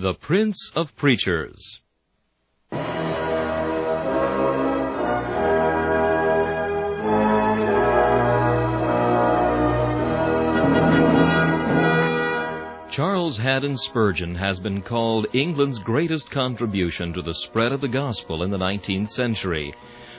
The Prince of Preachers. Charles Haddon Spurgeon has been called England's greatest contribution to the spread of the gospel in the 19th century.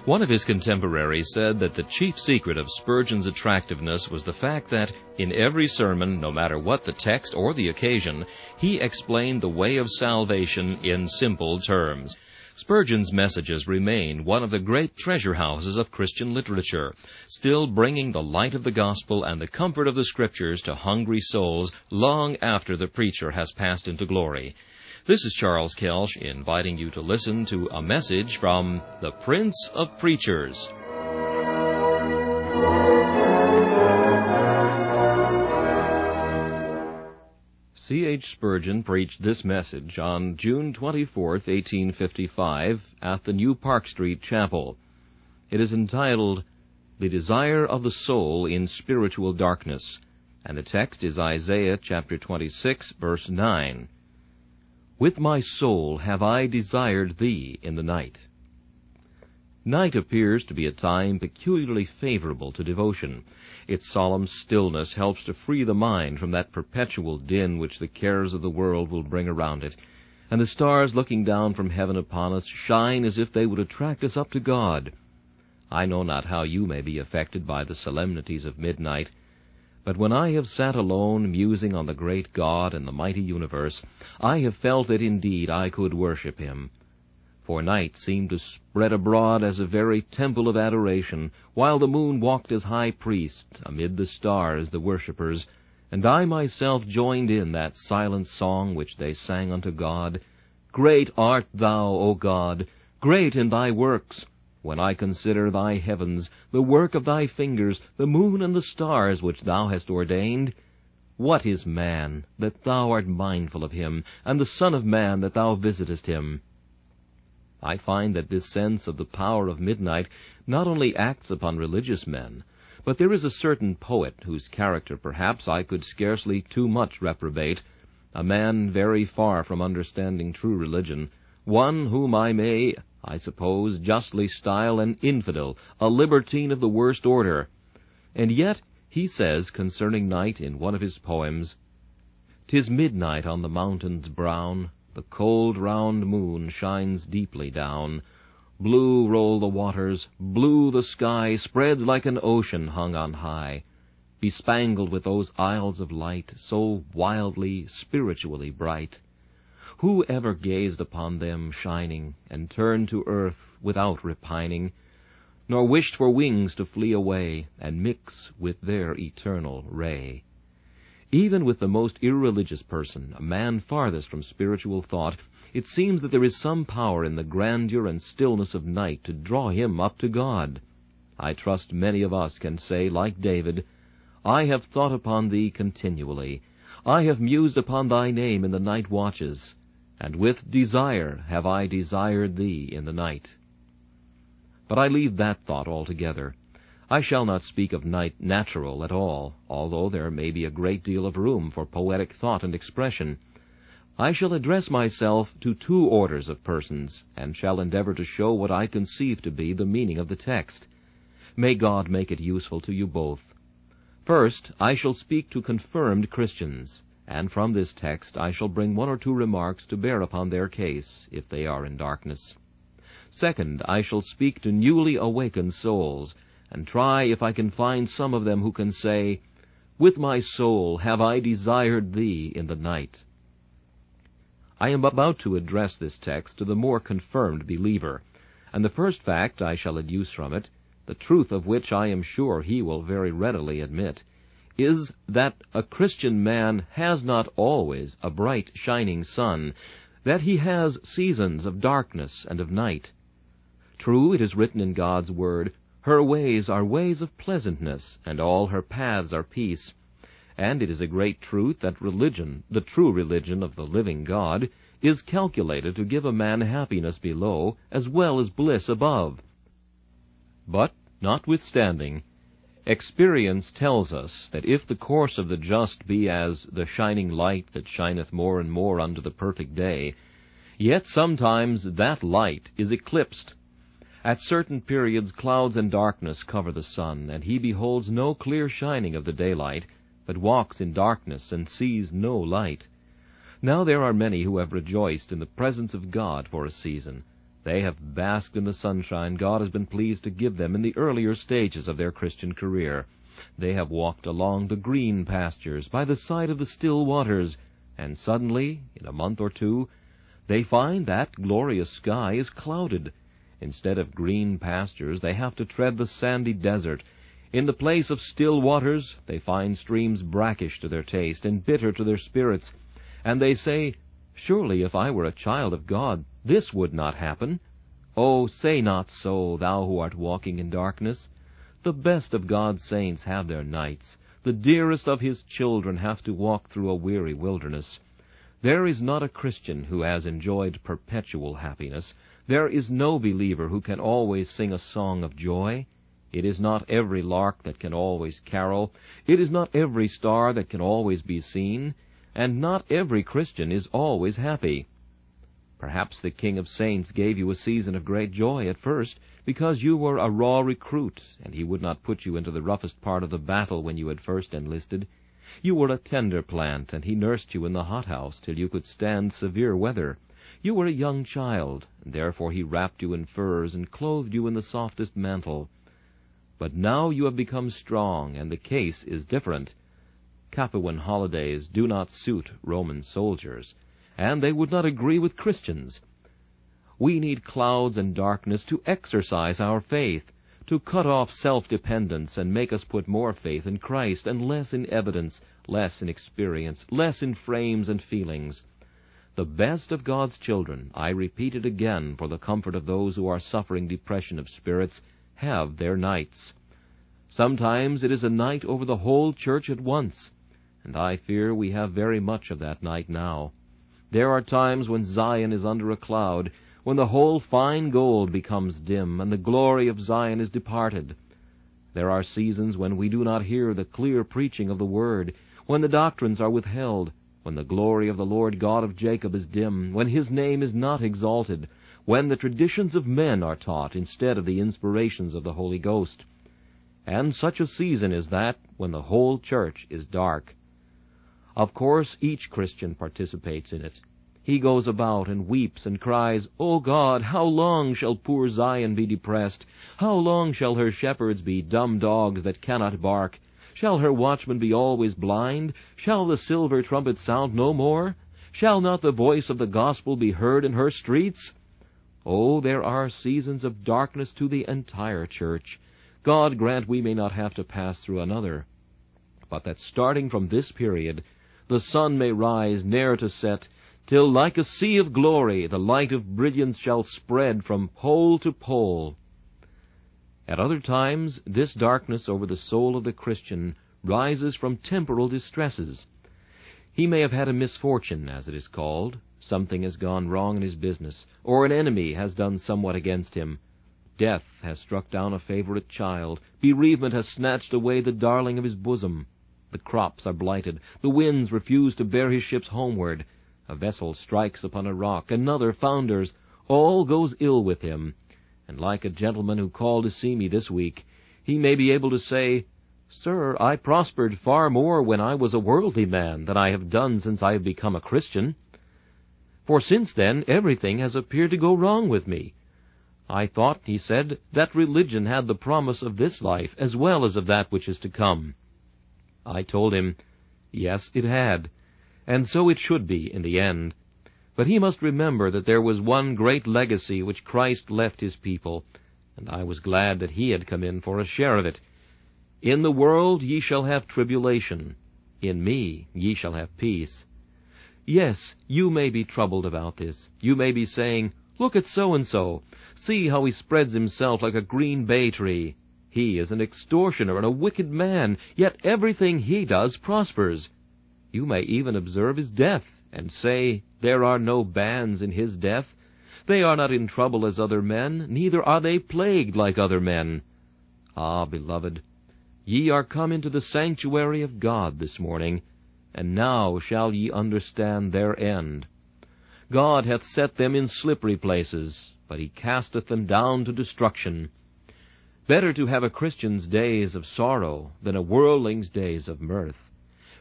One of his contemporaries said that the chief secret of Spurgeon's attractiveness was the fact that, in every sermon, no matter what the text or the occasion, he explained the way of salvation in simple terms. Spurgeon's messages remain one of the great treasure houses of Christian literature, still bringing the light of the gospel and the comfort of the scriptures to hungry souls long after the preacher has passed into glory. This is Charles Kelsch inviting you to listen to a message from the Prince of Preachers. C. H. Spurgeon preached this message on June 24, 1855, at the New Park Street Chapel. It is entitled, The Desire of the Soul in Spiritual Darkness, and the text is Isaiah chapter 26, verse 9. With my soul have I desired thee in the night. Night appears to be a time peculiarly favorable to devotion. Its solemn stillness helps to free the mind from that perpetual din which the cares of the world will bring around it. And the stars looking down from heaven upon us shine as if they would attract us up to God. I know not how you may be affected by the solemnities of midnight, but when I have sat alone musing on the great God and the mighty universe, I have felt that indeed I could worship Him for night seemed to spread abroad as a very temple of adoration, while the moon walked as high priest amid the stars, the worshippers, and I myself joined in that silent song which they sang unto God, Great art thou, O God, great in thy works. When I consider thy heavens, the work of thy fingers, the moon and the stars which thou hast ordained, what is man, that thou art mindful of him, and the Son of man, that thou visitest him? I find that this sense of the power of midnight not only acts upon religious men, but there is a certain poet whose character perhaps I could scarcely too much reprobate, a man very far from understanding true religion, one whom I may, I suppose, justly style an infidel, a libertine of the worst order. And yet he says concerning night in one of his poems, "'Tis midnight on the mountains brown, the cold round moon shines deeply down. Blue roll the waters, blue the sky Spreads like an ocean hung on high, Bespangled with those isles of light So wildly, spiritually bright. Who ever gazed upon them shining, And turned to earth without repining, Nor wished for wings to flee away And mix with their eternal ray? Even with the most irreligious person, a man farthest from spiritual thought, it seems that there is some power in the grandeur and stillness of night to draw him up to God. I trust many of us can say, like David, I have thought upon thee continually. I have mused upon thy name in the night watches, and with desire have I desired thee in the night. But I leave that thought altogether. I shall not speak of night natural at all, although there may be a great deal of room for poetic thought and expression. I shall address myself to two orders of persons, and shall endeavor to show what I conceive to be the meaning of the text. May God make it useful to you both. First, I shall speak to confirmed Christians, and from this text I shall bring one or two remarks to bear upon their case, if they are in darkness. Second, I shall speak to newly awakened souls, and try if I can find some of them who can say, With my soul have I desired thee in the night. I am about to address this text to the more confirmed believer, and the first fact I shall adduce from it, the truth of which I am sure he will very readily admit, is that a Christian man has not always a bright shining sun, that he has seasons of darkness and of night. True, it is written in God's Word, her ways are ways of pleasantness, and all her paths are peace. And it is a great truth that religion, the true religion of the living God, is calculated to give a man happiness below as well as bliss above. But, notwithstanding, Experience tells us that if the course of the just be as the shining light that shineth more and more unto the perfect day, yet sometimes that light is eclipsed. At certain periods clouds and darkness cover the sun, and he beholds no clear shining of the daylight, but walks in darkness and sees no light. Now there are many who have rejoiced in the presence of God for a season. They have basked in the sunshine God has been pleased to give them in the earlier stages of their Christian career. They have walked along the green pastures by the side of the still waters, and suddenly, in a month or two, they find that glorious sky is clouded. Instead of green pastures, they have to tread the sandy desert. In the place of still waters, they find streams brackish to their taste and bitter to their spirits, and they say, Surely if I were a child of God, this would not happen. Oh, say not so, thou who art walking in darkness. The best of God's saints have their nights. The dearest of his children have to walk through a weary wilderness. There is not a Christian who has enjoyed perpetual happiness. There is no believer who can always sing a song of joy. It is not every lark that can always carol. It is not every star that can always be seen and not every Christian is always happy. Perhaps the King of Saints gave you a season of great joy at first, because you were a raw recruit, and he would not put you into the roughest part of the battle when you had first enlisted. You were a tender plant, and he nursed you in the hothouse till you could stand severe weather. You were a young child, and therefore he wrapped you in furs and clothed you in the softest mantle. But now you have become strong, and the case is different. Capuan holidays do not suit Roman soldiers, and they would not agree with Christians. We need clouds and darkness to exercise our faith, to cut off self-dependence and make us put more faith in Christ and less in evidence, less in experience, less in frames and feelings. The best of God's children, I repeat it again for the comfort of those who are suffering depression of spirits, have their nights. Sometimes it is a night over the whole church at once and I fear we have very much of that night now. There are times when Zion is under a cloud, when the whole fine gold becomes dim, and the glory of Zion is departed. There are seasons when we do not hear the clear preaching of the Word, when the doctrines are withheld, when the glory of the Lord God of Jacob is dim, when his name is not exalted, when the traditions of men are taught instead of the inspirations of the Holy Ghost. And such a season is that when the whole church is dark. Of course, each Christian participates in it. He goes about and weeps and cries, O God, how long shall poor Zion be depressed? How long shall her shepherds be dumb dogs that cannot bark? Shall her watchmen be always blind? Shall the silver trumpet sound no more? Shall not the voice of the gospel be heard in her streets? Oh, there are seasons of darkness to the entire church. God grant we may not have to pass through another. But that starting from this period, the sun may rise ne'er to set, till like a sea of glory the light of brilliance shall spread from pole to pole. At other times this darkness over the soul of the Christian rises from temporal distresses. He may have had a misfortune, as it is called. Something has gone wrong in his business, or an enemy has done somewhat against him. Death has struck down a favorite child. Bereavement has snatched away the darling of his bosom. The crops are blighted. The winds refuse to bear his ships homeward. A vessel strikes upon a rock. Another founders. All goes ill with him. And like a gentleman who called to see me this week, he may be able to say, Sir, I prospered far more when I was a worldly man than I have done since I have become a Christian. For since then everything has appeared to go wrong with me. I thought, he said, that religion had the promise of this life as well as of that which is to come. I told him, yes, it had, and so it should be in the end. But he must remember that there was one great legacy which Christ left his people, and I was glad that he had come in for a share of it. In the world ye shall have tribulation. In me ye shall have peace. Yes, you may be troubled about this. You may be saying, Look at so-and-so. See how he spreads himself like a green bay tree. He is an extortioner and a wicked man, yet everything he does prospers. You may even observe his death, and say, There are no bands in his death. They are not in trouble as other men, neither are they plagued like other men. Ah, beloved, Ye are come into the sanctuary of God this morning, and now shall ye understand their end. God hath set them in slippery places, but he casteth them down to destruction. Better to have a Christian's days of sorrow than a worldling's days of mirth.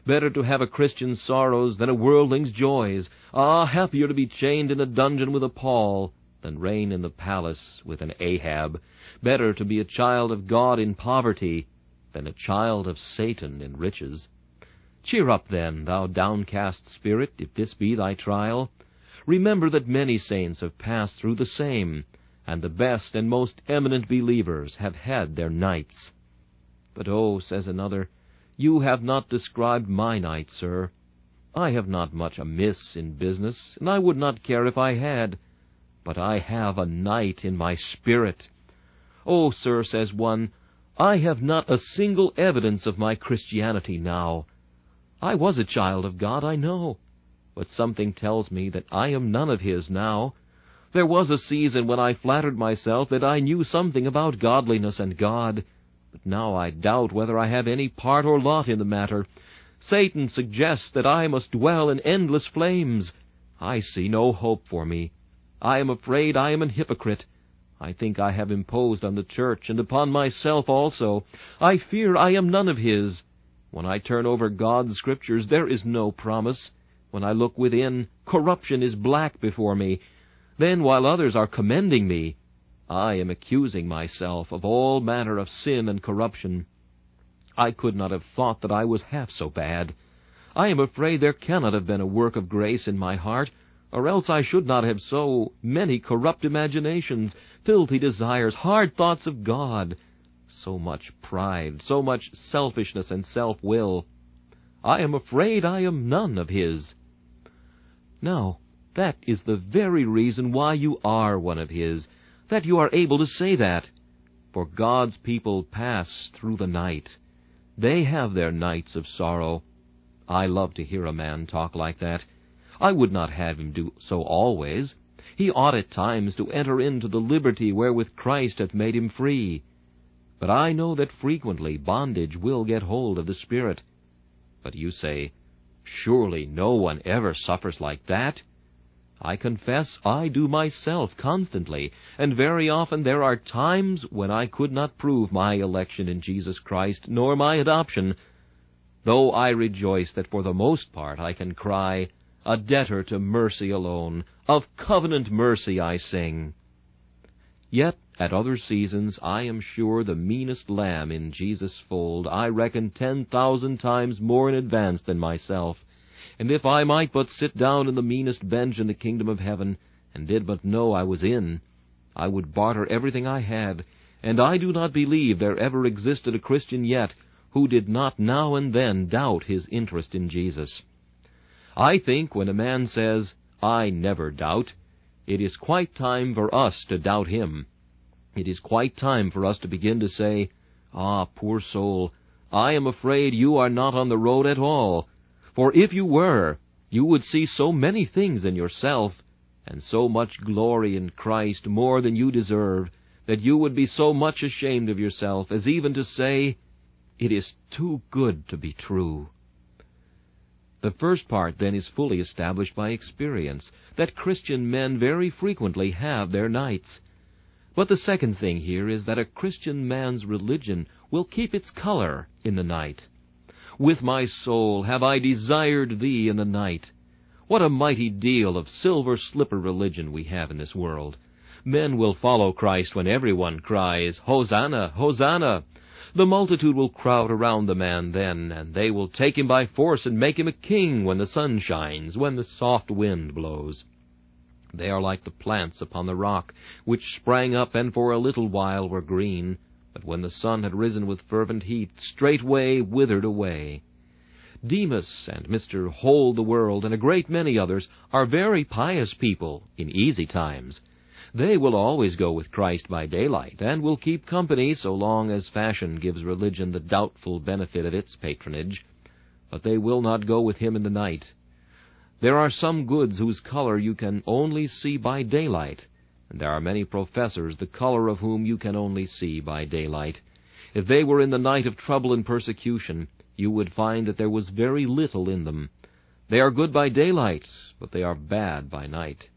Better to have a Christian's sorrows than a worldling's joys. Ah, happier to be chained in a dungeon with a Paul than reign in the palace with an Ahab. Better to be a child of God in poverty than a child of Satan in riches. Cheer up, then, thou downcast spirit, if this be thy trial. Remember that many saints have passed through the same, and the best and most eminent believers have had their nights. But oh, says another, you have not described my night, sir. I have not much amiss in business, and I would not care if I had. But I have a night in my spirit. Oh, sir, says one, I have not a single evidence of my Christianity now. I was a child of God, I know but something tells me that I am none of his now. There was a season when I flattered myself that I knew something about godliness and God, but now I doubt whether I have any part or lot in the matter. Satan suggests that I must dwell in endless flames. I see no hope for me. I am afraid I am an hypocrite. I think I have imposed on the church and upon myself also. I fear I am none of his. When I turn over God's scriptures, there is no promise. When I look within, corruption is black before me. Then, while others are commending me, I am accusing myself of all manner of sin and corruption. I could not have thought that I was half so bad. I am afraid there cannot have been a work of grace in my heart, or else I should not have so many corrupt imaginations, filthy desires, hard thoughts of God, so much pride, so much selfishness and self-will. I am afraid I am none of His. No, that is the very reason why you are one of His, that you are able to say that. For God's people pass through the night. They have their nights of sorrow. I love to hear a man talk like that. I would not have him do so always. He ought at times to enter into the liberty wherewith Christ hath made him free. But I know that frequently bondage will get hold of the Spirit. But you say, Surely no one ever suffers like that. I confess I do myself constantly, and very often there are times when I could not prove my election in Jesus Christ, nor my adoption, though I rejoice that for the most part I can cry, A debtor to mercy alone, of covenant mercy I sing. Yet at other seasons I am sure the meanest lamb in Jesus' fold I reckon ten thousand times more in advance than myself. And if I might but sit down in the meanest bench in the kingdom of heaven, and did but know I was in, I would barter everything I had, and I do not believe there ever existed a Christian yet who did not now and then doubt his interest in Jesus. I think when a man says, I never doubt, it is quite time for us to doubt him. It is quite time for us to begin to say, Ah, poor soul, I am afraid you are not on the road at all. For if you were, you would see so many things in yourself, and so much glory in Christ more than you deserve, that you would be so much ashamed of yourself as even to say, It is too good to be true. The first part, then, is fully established by experience, that Christian men very frequently have their nights. But the second thing here is that a Christian man's religion will keep its color in the night. With my soul have I desired thee in the night. What a mighty deal of silver slipper religion we have in this world. Men will follow Christ when everyone cries, Hosanna, Hosanna! The multitude will crowd around the man then, and they will take him by force and make him a king when the sun shines, when the soft wind blows. They are like the plants upon the rock, which sprang up and for a little while were green, but when the sun had risen with fervent heat, straightway withered away. Demas and Mr. Hold the World and a great many others are very pious people in easy times. They will always go with Christ by daylight, and will keep company so long as fashion gives religion the doubtful benefit of its patronage. But they will not go with him in the night. There are some goods whose color you can only see by daylight, and there are many professors the color of whom you can only see by daylight. if they were in the night of trouble and persecution, you would find that there was very little in them. They are good by daylight, but they are bad by night.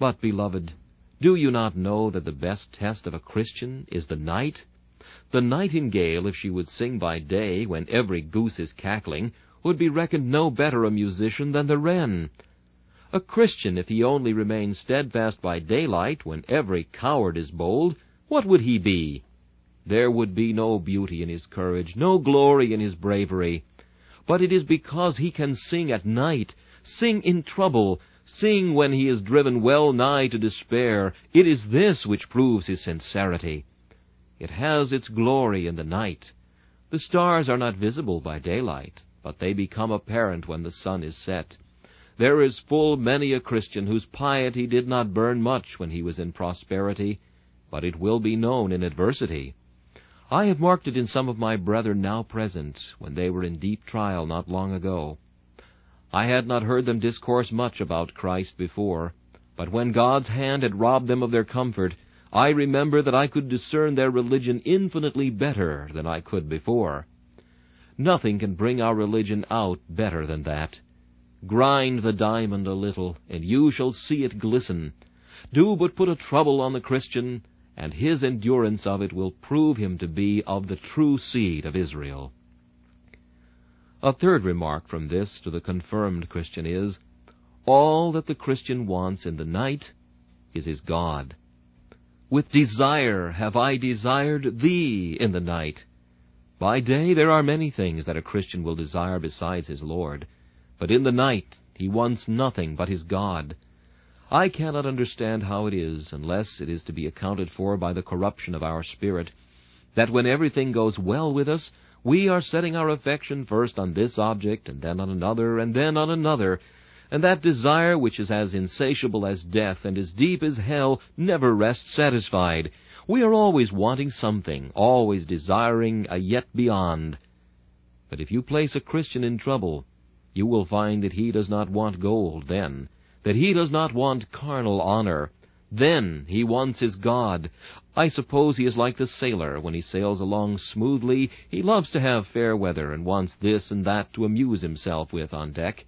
But, beloved, do you not know that the best test of a Christian is the night? The nightingale, if she would sing by day when every goose is cackling, would be reckoned no better a musician than the wren. A Christian, if he only remained steadfast by daylight when every coward is bold, what would he be? There would be no beauty in his courage, no glory in his bravery. But it is because he can sing at night, sing in trouble, sing when he is driven well nigh to despair. It is this which proves his sincerity. It has its glory in the night. The stars are not visible by daylight, but they become apparent when the sun is set. There is full many a Christian whose piety did not burn much when he was in prosperity, but it will be known in adversity. I have marked it in some of my brethren now present, when they were in deep trial not long ago. I had not heard them discourse much about Christ before, but when God's hand had robbed them of their comfort, I remember that I could discern their religion infinitely better than I could before. Nothing can bring our religion out better than that. Grind the diamond a little, and you shall see it glisten. Do but put a trouble on the Christian, and his endurance of it will prove him to be of the true seed of Israel. A third remark from this to the confirmed Christian is, all that the Christian wants in the night is his God. With desire have I desired thee in the night. By day there are many things that a Christian will desire besides his Lord. But in the night he wants nothing but his God. I cannot understand how it is, unless it is to be accounted for by the corruption of our spirit, that when everything goes well with us, we are setting our affection first on this object, and then on another, and then on another, and that desire which is as insatiable as death and as deep as hell never rests satisfied. We are always wanting something, always desiring a yet beyond. But if you place a Christian in trouble, you will find that he does not want gold then, that he does not want carnal honor. Then he wants his God. I suppose he is like the sailor. When he sails along smoothly, he loves to have fair weather and wants this and that to amuse himself with on deck.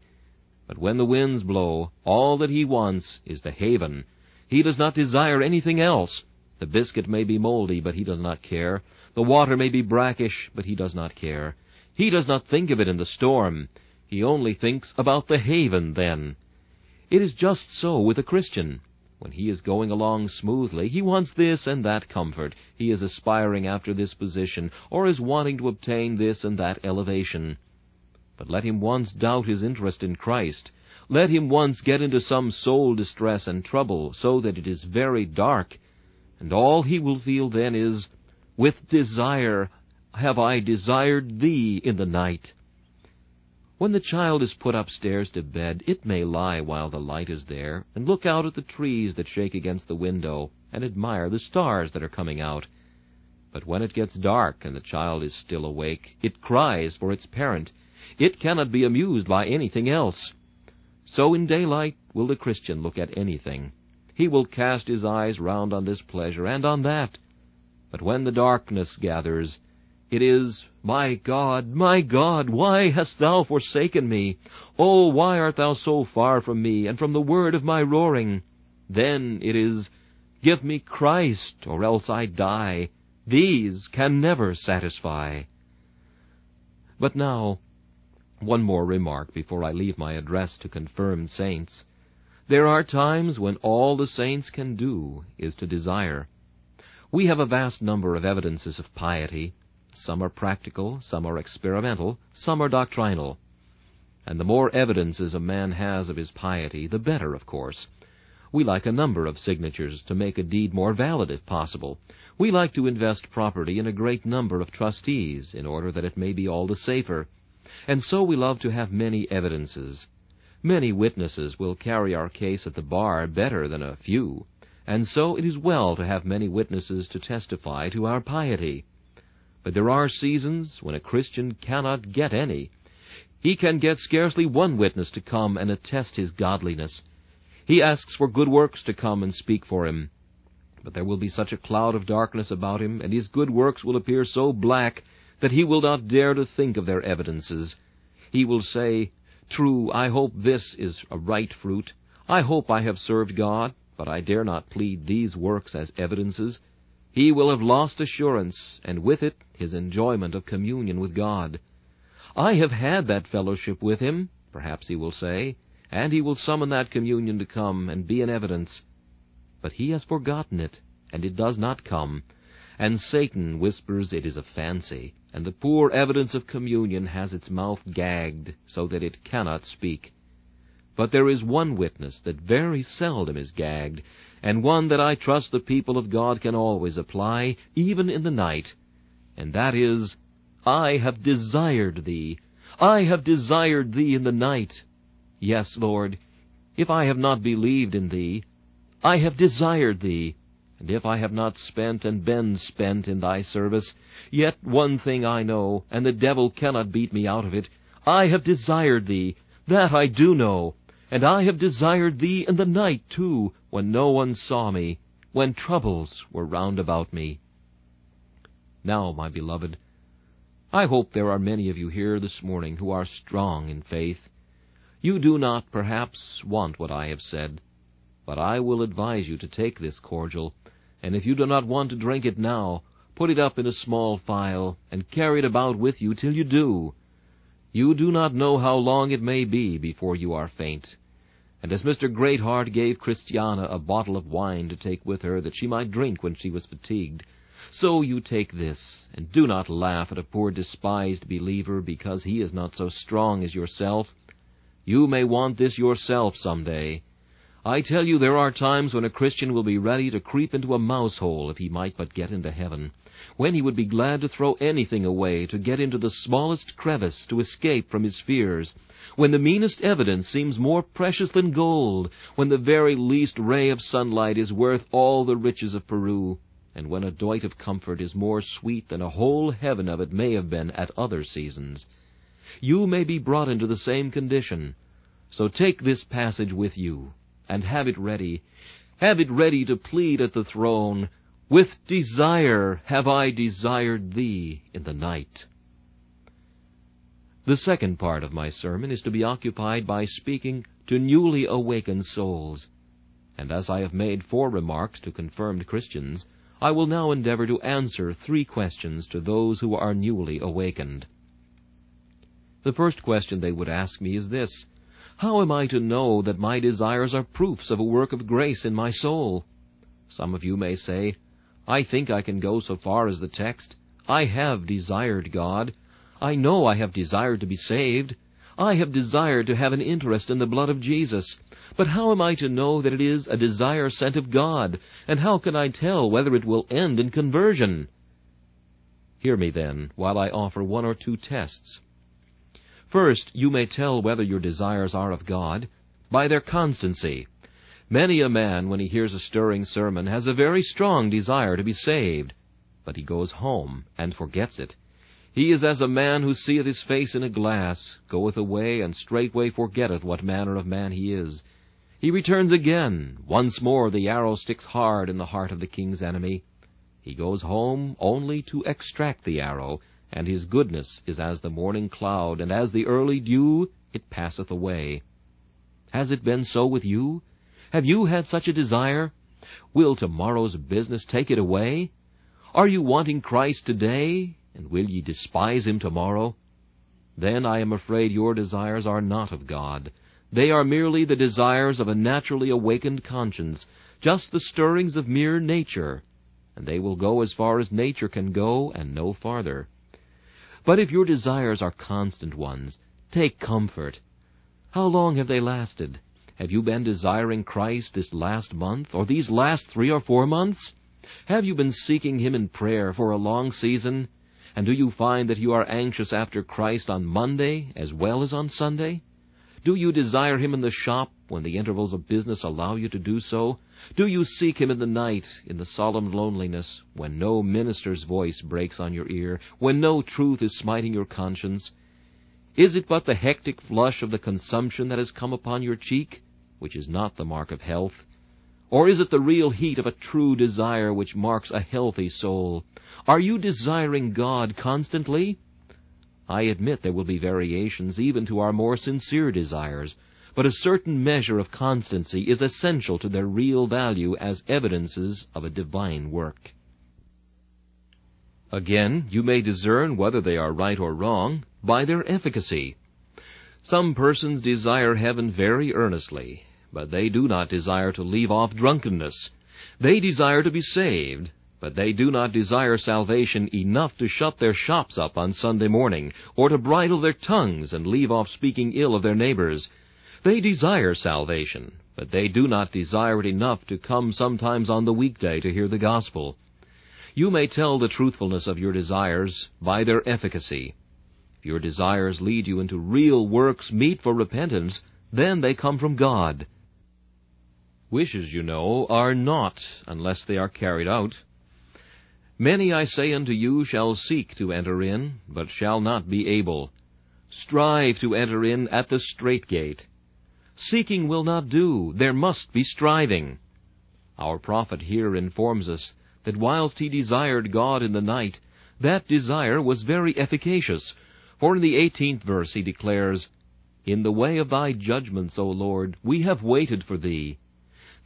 But when the winds blow, all that he wants is the haven. He does not desire anything else. The biscuit may be moldy, but he does not care. The water may be brackish, but he does not care. He does not think of it in the storm. He only thinks about the haven then. It is just so with a Christian. When he is going along smoothly, he wants this and that comfort. He is aspiring after this position, or is wanting to obtain this and that elevation. But let him once doubt his interest in Christ. Let him once get into some soul distress and trouble, so that it is very dark, and all he will feel then is, With desire have I desired thee in the night. When the child is put upstairs to bed, it may lie while the light is there, and look out at the trees that shake against the window, and admire the stars that are coming out. But when it gets dark and the child is still awake, it cries for its parent. It cannot be amused by anything else. So in daylight will the Christian look at anything. He will cast his eyes round on this pleasure and on that. But when the darkness gathers, it is, My God, my God, why hast thou forsaken me? Oh, why art thou so far from me, and from the word of my roaring? Then it is, Give me Christ, or else I die. These can never satisfy. But now, one more remark before I leave my address to confirmed saints. There are times when all the saints can do is to desire. We have a vast number of evidences of piety, some are practical, some are experimental, some are doctrinal. And the more evidences a man has of his piety, the better, of course. We like a number of signatures to make a deed more valid if possible. We like to invest property in a great number of trustees in order that it may be all the safer. And so we love to have many evidences. Many witnesses will carry our case at the bar better than a few, and so it is well to have many witnesses to testify to our piety. But there are seasons when a Christian cannot get any. He can get scarcely one witness to come and attest his godliness. He asks for good works to come and speak for him. But there will be such a cloud of darkness about him, and his good works will appear so black, that he will not dare to think of their evidences. He will say, True, I hope this is a right fruit. I hope I have served God, but I dare not plead these works as evidences. He will have lost assurance, and with it his enjoyment of communion with God. I have had that fellowship with him, perhaps he will say, and he will summon that communion to come and be an evidence. But he has forgotten it, and it does not come. And Satan whispers it is a fancy, and the poor evidence of communion has its mouth gagged so that it cannot speak. But there is one witness that very seldom is gagged, and one that I trust the people of God can always apply, even in the night, and that is, I have desired thee. I have desired thee in the night. Yes, Lord, if I have not believed in thee, I have desired thee, and if I have not spent and been spent in thy service, yet one thing I know, and the devil cannot beat me out of it. I have desired thee, that I do know, and I have desired thee in the night too, when no one saw me, when troubles were round about me. Now, my beloved, I hope there are many of you here this morning who are strong in faith. You do not, perhaps, want what I have said. But I will advise you to take this cordial, and if you do not want to drink it now, put it up in a small phial, and carry it about with you till you do. You do not know how long it may be before you are faint. And as Mr. Greatheart gave Christiana a bottle of wine to take with her that she might drink when she was fatigued, so you take this, and do not laugh at a poor despised believer because he is not so strong as yourself. You may want this yourself some day, I tell you there are times when a Christian will be ready to creep into a mouse hole if he might but get into heaven, when he would be glad to throw anything away to get into the smallest crevice to escape from his fears, when the meanest evidence seems more precious than gold, when the very least ray of sunlight is worth all the riches of Peru, and when a doit of comfort is more sweet than a whole heaven of it may have been at other seasons. You may be brought into the same condition, so take this passage with you and have it ready. Have it ready to plead at the throne, With desire have I desired thee in the night. The second part of my sermon is to be occupied by speaking to newly awakened souls. And as I have made four remarks to confirmed Christians, I will now endeavor to answer three questions to those who are newly awakened. The first question they would ask me is this how am I to know that my desires are proofs of a work of grace in my soul? Some of you may say, I think I can go so far as the text. I have desired God. I know I have desired to be saved. I have desired to have an interest in the blood of Jesus. But how am I to know that it is a desire sent of God? And how can I tell whether it will end in conversion? Hear me then, while I offer one or two tests. First, you may tell whether your desires are of God by their constancy. Many a man, when he hears a stirring sermon, has a very strong desire to be saved, but he goes home and forgets it. He is as a man who seeth his face in a glass, goeth away, and straightway forgetteth what manner of man he is. He returns again. Once more the arrow sticks hard in the heart of the king's enemy. He goes home only to extract the arrow, and his goodness is as the morning cloud, and as the early dew, it passeth away. Has it been so with you? Have you had such a desire? Will tomorrow's business take it away? Are you wanting Christ today, and will ye despise him tomorrow? Then I am afraid your desires are not of God. They are merely the desires of a naturally awakened conscience, just the stirrings of mere nature, and they will go as far as nature can go and no farther. But if your desires are constant ones, take comfort. How long have they lasted? Have you been desiring Christ this last month, or these last three or four months? Have you been seeking Him in prayer for a long season? And do you find that you are anxious after Christ on Monday as well as on Sunday? Do you desire Him in the shop when the intervals of business allow you to do so? Do you seek him in the night, in the solemn loneliness, when no minister's voice breaks on your ear, when no truth is smiting your conscience? Is it but the hectic flush of the consumption that has come upon your cheek, which is not the mark of health? Or is it the real heat of a true desire which marks a healthy soul? Are you desiring God constantly? I admit there will be variations even to our more sincere desires, but a certain measure of constancy is essential to their real value as evidences of a divine work. Again, you may discern whether they are right or wrong by their efficacy. Some persons desire heaven very earnestly, but they do not desire to leave off drunkenness. They desire to be saved, but they do not desire salvation enough to shut their shops up on Sunday morning, or to bridle their tongues and leave off speaking ill of their neighbors. They desire salvation, but they do not desire it enough to come sometimes on the weekday to hear the gospel. You may tell the truthfulness of your desires by their efficacy. If your desires lead you into real works meet for repentance, then they come from God. Wishes, you know, are naught unless they are carried out. Many, I say unto you, shall seek to enter in, but shall not be able. Strive to enter in at the strait gate. Seeking will not do, there must be striving. Our prophet here informs us that whilst he desired God in the night, that desire was very efficacious. For in the eighteenth verse he declares, In the way of thy judgments, O Lord, we have waited for thee.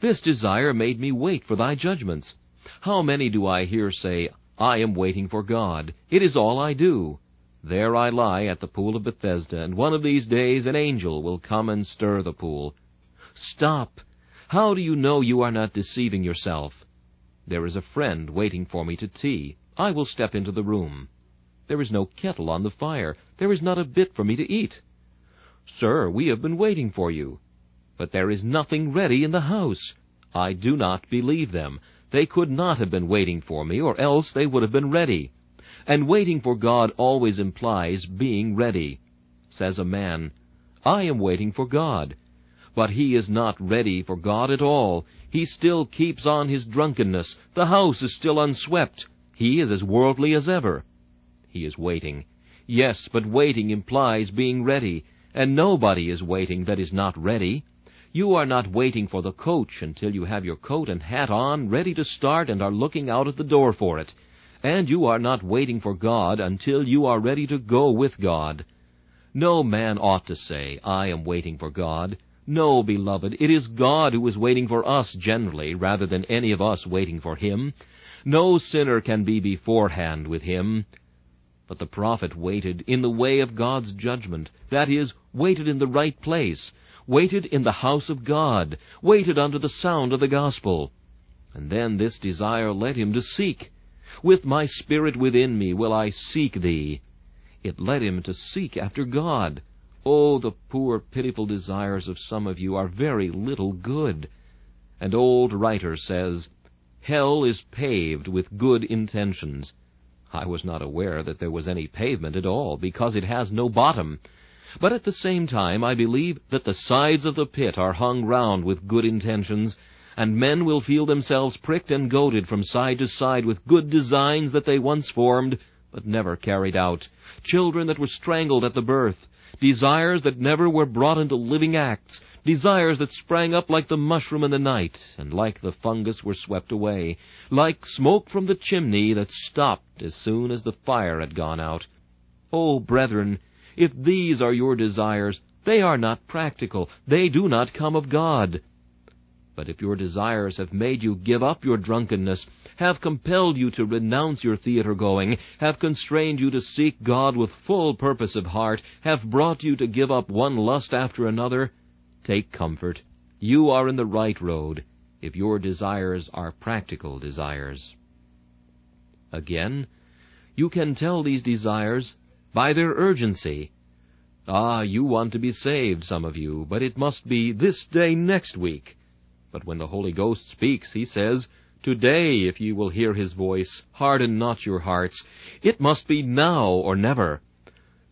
This desire made me wait for thy judgments. How many do I hear say, I am waiting for God. It is all I do. There I lie at the pool of Bethesda, and one of these days an angel will come and stir the pool. Stop! How do you know you are not deceiving yourself? There is a friend waiting for me to tea. I will step into the room. There is no kettle on the fire. There is not a bit for me to eat. Sir, we have been waiting for you. But there is nothing ready in the house. I do not believe them. They could not have been waiting for me, or else they would have been ready. And waiting for God always implies being ready. Says a man, I am waiting for God. But he is not ready for God at all. He still keeps on his drunkenness. The house is still unswept. He is as worldly as ever. He is waiting. Yes, but waiting implies being ready, and nobody is waiting that is not ready. You are not waiting for the coach until you have your coat and hat on, ready to start, and are looking out at the door for it. And you are not waiting for God until you are ready to go with God. No man ought to say, I am waiting for God. No, beloved, it is God who is waiting for us generally, rather than any of us waiting for Him. No sinner can be beforehand with Him. But the prophet waited in the way of God's judgment, that is, waited in the right place, waited in the house of God, waited under the sound of the gospel. And then this desire led him to seek. With my spirit within me will I seek thee. It led him to seek after God. Oh, the poor, pitiful desires of some of you are very little good. An old writer says, Hell is paved with good intentions. I was not aware that there was any pavement at all, because it has no bottom. But at the same time I believe that the sides of the pit are hung round with good intentions, and men will feel themselves pricked and goaded from side to side with good designs that they once formed, but never carried out, children that were strangled at the birth, desires that never were brought into living acts, desires that sprang up like the mushroom in the night, and like the fungus were swept away, like smoke from the chimney that stopped as soon as the fire had gone out. Oh, brethren, if these are your desires, they are not practical, they do not come of God. But if your desires have made you give up your drunkenness, have compelled you to renounce your theater going, have constrained you to seek God with full purpose of heart, have brought you to give up one lust after another, take comfort. You are in the right road, if your desires are practical desires. Again, you can tell these desires by their urgency. Ah, you want to be saved, some of you, but it must be this day next week. But when the Holy Ghost speaks, he says, Today, if ye will hear his voice, harden not your hearts. It must be now or never.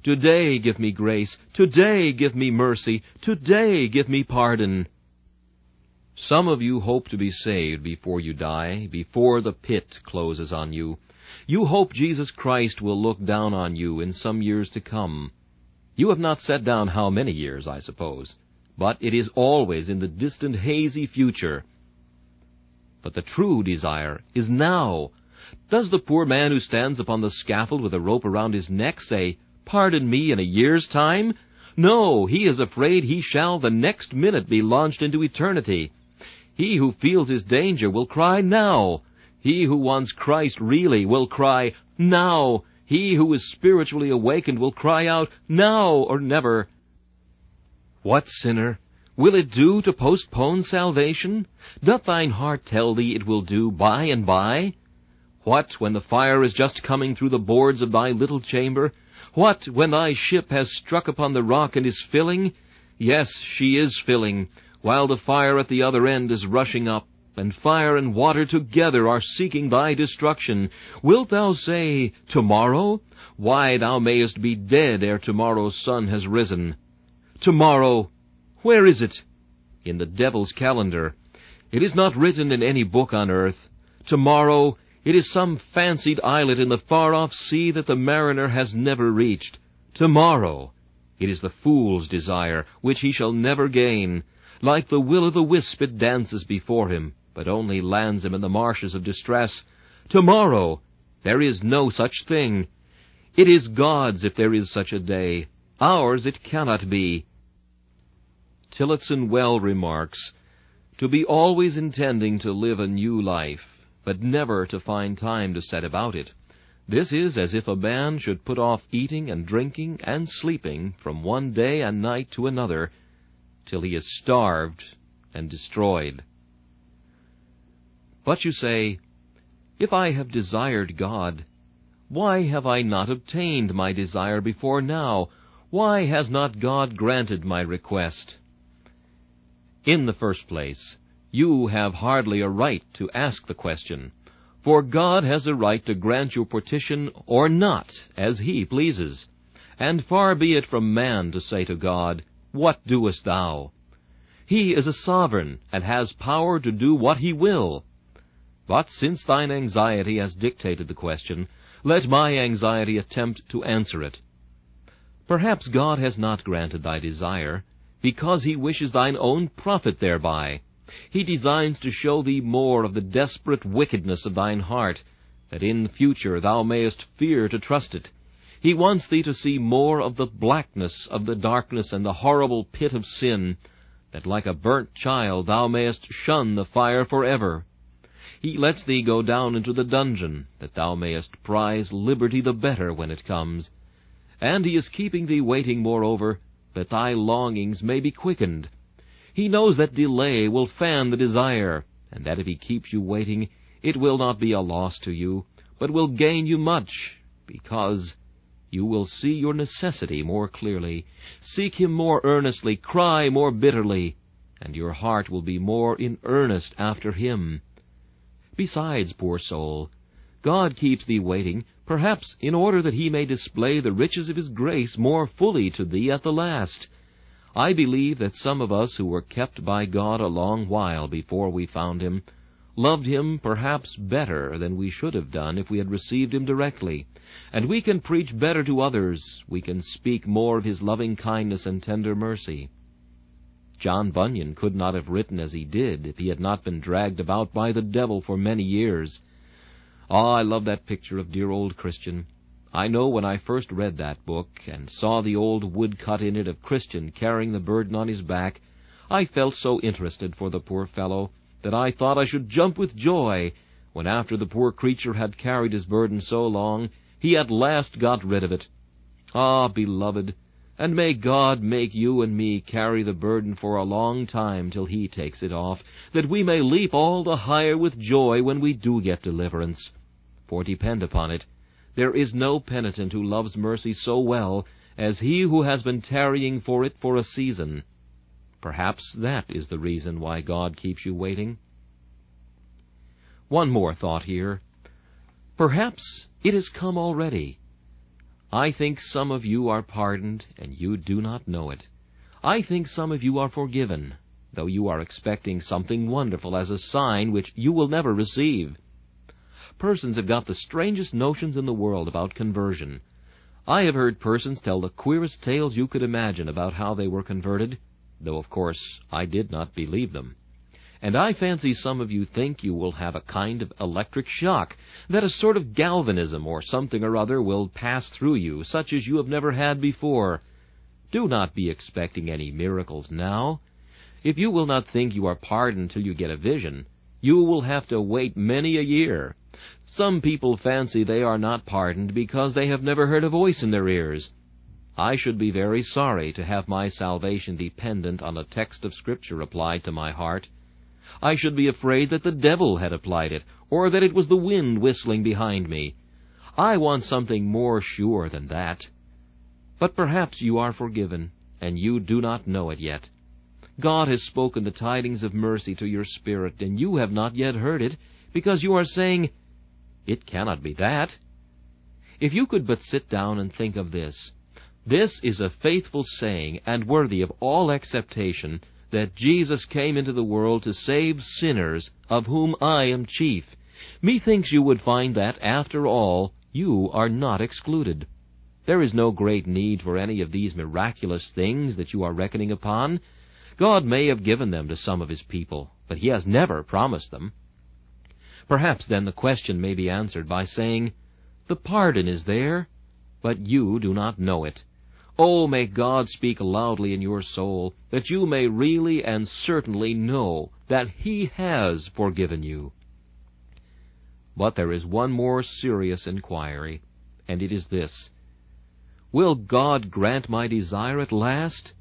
Today give me grace. Today give me mercy. Today give me pardon. Some of you hope to be saved before you die, before the pit closes on you. You hope Jesus Christ will look down on you in some years to come. You have not set down how many years, I suppose but it is always in the distant hazy future. But the true desire is now. Does the poor man who stands upon the scaffold with a rope around his neck say, Pardon me in a year's time? No, he is afraid he shall the next minute be launched into eternity. He who feels his danger will cry now. He who wants Christ really will cry now. He who is spiritually awakened will cry out now or never. What sinner? Will it do to postpone salvation? Doth thine heart tell thee it will do by and by? What, when the fire is just coming through the boards of thy little chamber? What, when thy ship has struck upon the rock and is filling? Yes, she is filling, while the fire at the other end is rushing up, and fire and water together are seeking thy destruction. Wilt thou say, Tomorrow? Why, thou mayest be dead ere tomorrow's sun has risen. Tomorrow! Where is it? In the devil's calendar. It is not written in any book on earth. Tomorrow it is some fancied islet in the far-off sea that the mariner has never reached. Tomorrow. It is the fool's desire, which he shall never gain. Like the will-o'-the-wisp it dances before him, but only lands him in the marshes of distress. Tomorrow. There is no such thing. It is God's if there is such a day. Ours it cannot be. Tillotson well remarks, To be always intending to live a new life, but never to find time to set about it. This is as if a man should put off eating and drinking and sleeping from one day and night to another, till he is starved and destroyed. But you say, If I have desired God, why have I not obtained my desire before now? Why has not God granted my request? In the first place, you have hardly a right to ask the question, for God has a right to grant your petition or not, as He pleases. And far be it from man to say to God, What doest thou? He is a sovereign, and has power to do what he will. But since thine anxiety has dictated the question, let my anxiety attempt to answer it. Perhaps God has not granted thy desire, because he wishes thine own profit thereby. He designs to show thee more of the desperate wickedness of thine heart, that in future thou mayest fear to trust it. He wants thee to see more of the blackness of the darkness and the horrible pit of sin, that like a burnt child thou mayest shun the fire forever. He lets thee go down into the dungeon, that thou mayest prize liberty the better when it comes. And he is keeping thee waiting, moreover, that thy longings may be quickened, he knows that delay will fan the desire, and that if he keeps you waiting, it will not be a loss to you, but will gain you much, because you will see your necessity more clearly, seek him more earnestly, cry more bitterly, and your heart will be more in earnest after him. Besides, poor soul, God keeps thee waiting, perhaps in order that he may display the riches of his grace more fully to thee at the last. I believe that some of us who were kept by God a long while before we found Him loved Him perhaps better than we should have done if we had received Him directly, and we can preach better to others, we can speak more of His loving kindness and tender mercy. John Bunyan could not have written as he did if he had not been dragged about by the devil for many years. Ah, I love that picture of dear old Christian. I know when I first read that book and saw the old woodcut in it of Christian carrying the burden on his back, I felt so interested for the poor fellow that I thought I should jump with joy when after the poor creature had carried his burden so long, he at last got rid of it. Ah, beloved, and may God make you and me carry the burden for a long time till He takes it off, that we may leap all the higher with joy when we do get deliverance. For depend upon it, there is no penitent who loves mercy so well as he who has been tarrying for it for a season. Perhaps that is the reason why God keeps you waiting. One more thought here. Perhaps it has come already. I think some of you are pardoned, and you do not know it. I think some of you are forgiven, though you are expecting something wonderful as a sign which you will never receive persons have got the strangest notions in the world about conversion. I have heard persons tell the queerest tales you could imagine about how they were converted, though of course I did not believe them. And I fancy some of you think you will have a kind of electric shock, that a sort of galvanism or something or other will pass through you, such as you have never had before. Do not be expecting any miracles now. If you will not think you are pardoned till you get a vision, you will have to wait many a year. Some people fancy they are not pardoned because they have never heard a voice in their ears. I should be very sorry to have my salvation dependent on a text of Scripture applied to my heart. I should be afraid that the devil had applied it, or that it was the wind whistling behind me. I want something more sure than that. But perhaps you are forgiven, and you do not know it yet. God has spoken the tidings of mercy to your spirit, and you have not yet heard it, because you are saying, It cannot be that. If you could but sit down and think of this, this is a faithful saying and worthy of all acceptation that Jesus came into the world to save sinners, of whom I am chief. Methinks you would find that, after all, you are not excluded. There is no great need for any of these miraculous things that you are reckoning upon. God may have given them to some of his people, but he has never promised them. Perhaps then the question may be answered by saying, The pardon is there, but you do not know it. Oh, may God speak loudly in your soul, that you may really and certainly know that He has forgiven you. But there is one more serious inquiry, and it is this. Will God grant my desire at last?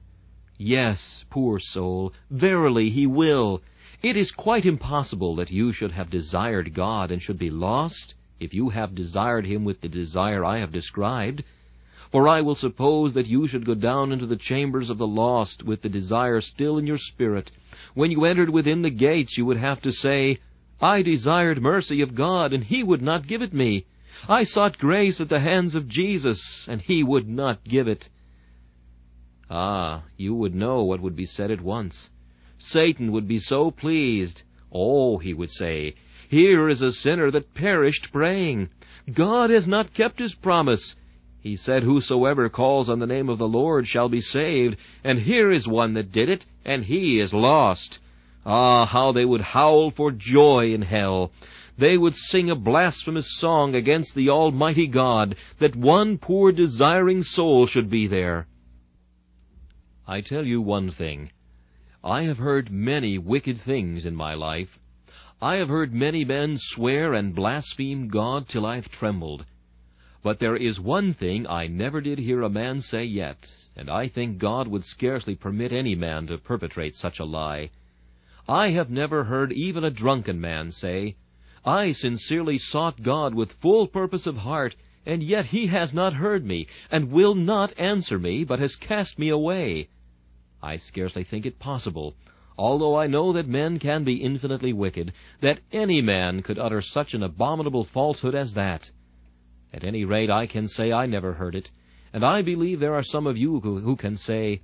Yes, poor soul, verily he will. It is quite impossible that you should have desired God and should be lost, if you have desired him with the desire I have described. For I will suppose that you should go down into the chambers of the lost with the desire still in your spirit. When you entered within the gates, you would have to say, I desired mercy of God, and he would not give it me. I sought grace at the hands of Jesus, and he would not give it. Ah, you would know what would be said at once. Satan would be so pleased. Oh, he would say, here is a sinner that perished praying. God has not kept his promise. He said, Whosoever calls on the name of the Lord shall be saved, and here is one that did it, and he is lost. Ah, how they would howl for joy in hell! They would sing a blasphemous song against the Almighty God, that one poor desiring soul should be there. I tell you one thing. I have heard many wicked things in my life. I have heard many men swear and blaspheme God till I've trembled. But there is one thing I never did hear a man say yet, and I think God would scarcely permit any man to perpetrate such a lie. I have never heard even a drunken man say, I sincerely sought God with full purpose of heart, and yet he has not heard me, and will not answer me, but has cast me away. I scarcely think it possible, although I know that men can be infinitely wicked, that any man could utter such an abominable falsehood as that. At any rate, I can say I never heard it, and I believe there are some of you who, who can say,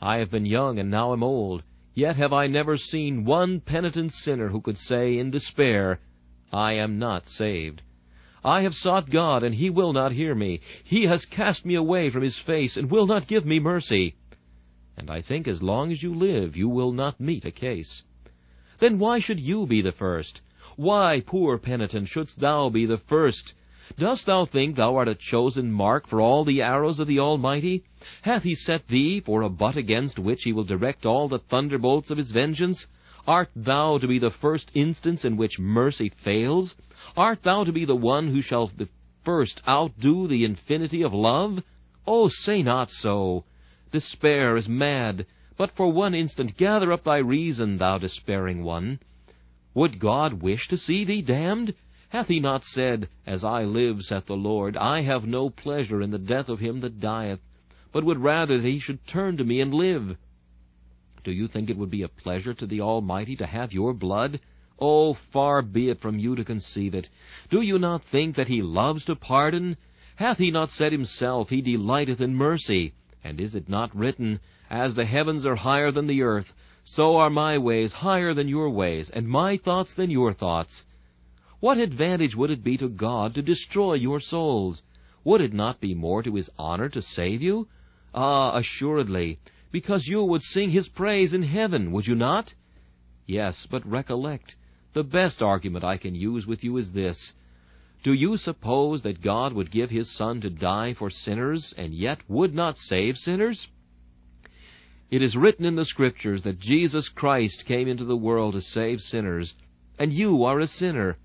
I have been young and now am old, yet have I never seen one penitent sinner who could say in despair, I am not saved. I have sought God, and he will not hear me. He has cast me away from his face, and will not give me mercy. And I think as long as you live, you will not meet a case. Then why should you be the first? Why, poor penitent, shouldst thou be the first? Dost thou think thou art a chosen mark for all the arrows of the Almighty? Hath he set thee for a butt against which he will direct all the thunderbolts of his vengeance? Art thou to be the first instance in which mercy fails? Art thou to be the one who shall the first outdo the infinity of love? Oh, say not so. Despair is mad. But for one instant gather up thy reason, thou despairing one. Would God wish to see thee damned? Hath he not said, As I live, saith the Lord, I have no pleasure in the death of him that dieth, but would rather that he should turn to me and live? Do you think it would be a pleasure to the Almighty to have your blood? Oh, far be it from you to conceive it. Do you not think that he loves to pardon? Hath he not said himself, He delighteth in mercy? And is it not written, As the heavens are higher than the earth, so are my ways higher than your ways, and my thoughts than your thoughts? What advantage would it be to God to destroy your souls? Would it not be more to his honor to save you? Ah, assuredly, because you would sing his praise in heaven, would you not? Yes, but recollect, the best argument I can use with you is this. Do you suppose that God would give His Son to die for sinners, and yet would not save sinners? It is written in the Scriptures that Jesus Christ came into the world to save sinners, and you are a sinner.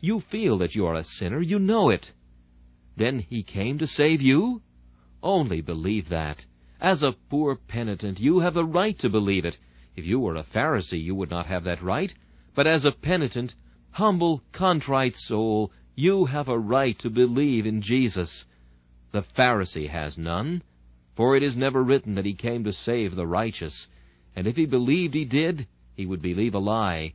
You feel that you are a sinner, you know it. Then He came to save you? Only believe that. As a poor penitent, you have the right to believe it. If you were a Pharisee, you would not have that right. But as a penitent, humble, contrite soul, you have a right to believe in Jesus. The Pharisee has none, for it is never written that he came to save the righteous, and if he believed he did, he would believe a lie.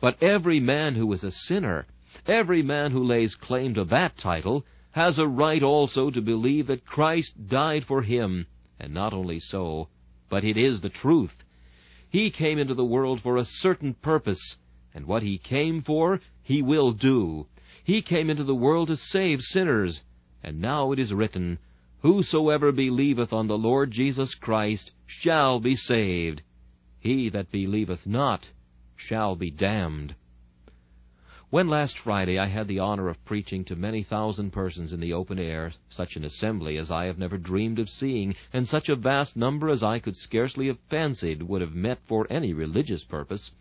But every man who is a sinner, every man who lays claim to that title, has a right also to believe that Christ died for him, and not only so, but it is the truth. He came into the world for a certain purpose, and what he came for, he will do. He came into the world to save sinners, and now it is written, Whosoever believeth on the Lord Jesus Christ shall be saved. He that believeth not shall be damned. When last Friday I had the honor of preaching to many thousand persons in the open air, such an assembly as I have never dreamed of seeing, and such a vast number as I could scarcely have fancied would have met for any religious purpose,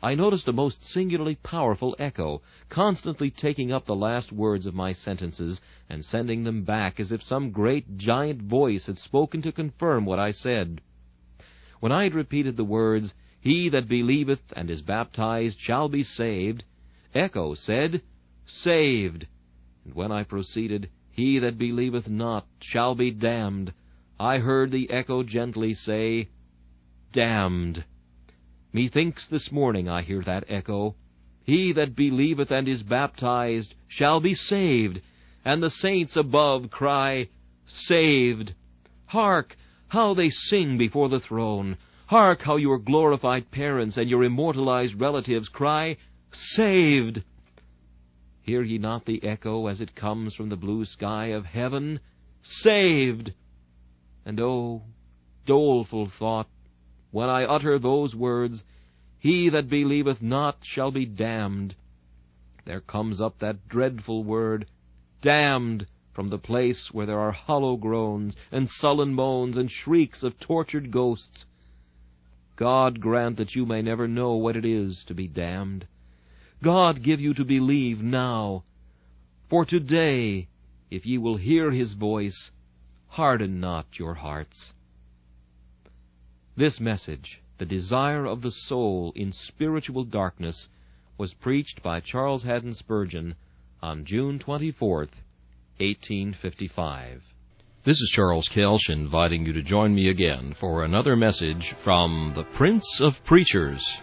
I noticed a most singularly powerful echo, constantly taking up the last words of my sentences and sending them back as if some great giant voice had spoken to confirm what I said. When I had repeated the words, He that believeth and is baptized shall be saved, Echo said, Saved. And when I proceeded, He that believeth not shall be damned, I heard the echo gently say, Damned. Methinks this morning I hear that echo. He that believeth and is baptized shall be saved, and the saints above cry, Saved. Hark, how they sing before the throne. Hark how your glorified parents and your immortalized relatives cry, saved. Hear ye not the echo as it comes from the blue sky of heaven? Saved! And oh, doleful thought, when I utter those words, He that believeth not shall be damned. There comes up that dreadful word, damned, from the place where there are hollow groans, and sullen moans, and shrieks of tortured ghosts. God grant that you may never know what it is to be damned. God give you to believe now. For today, if ye will hear his voice, harden not your hearts. This message, the desire of the soul in spiritual darkness, was preached by Charles Haddon Spurgeon on June 24th, 1855. This is Charles Kelsch inviting you to join me again for another message from the Prince of Preachers.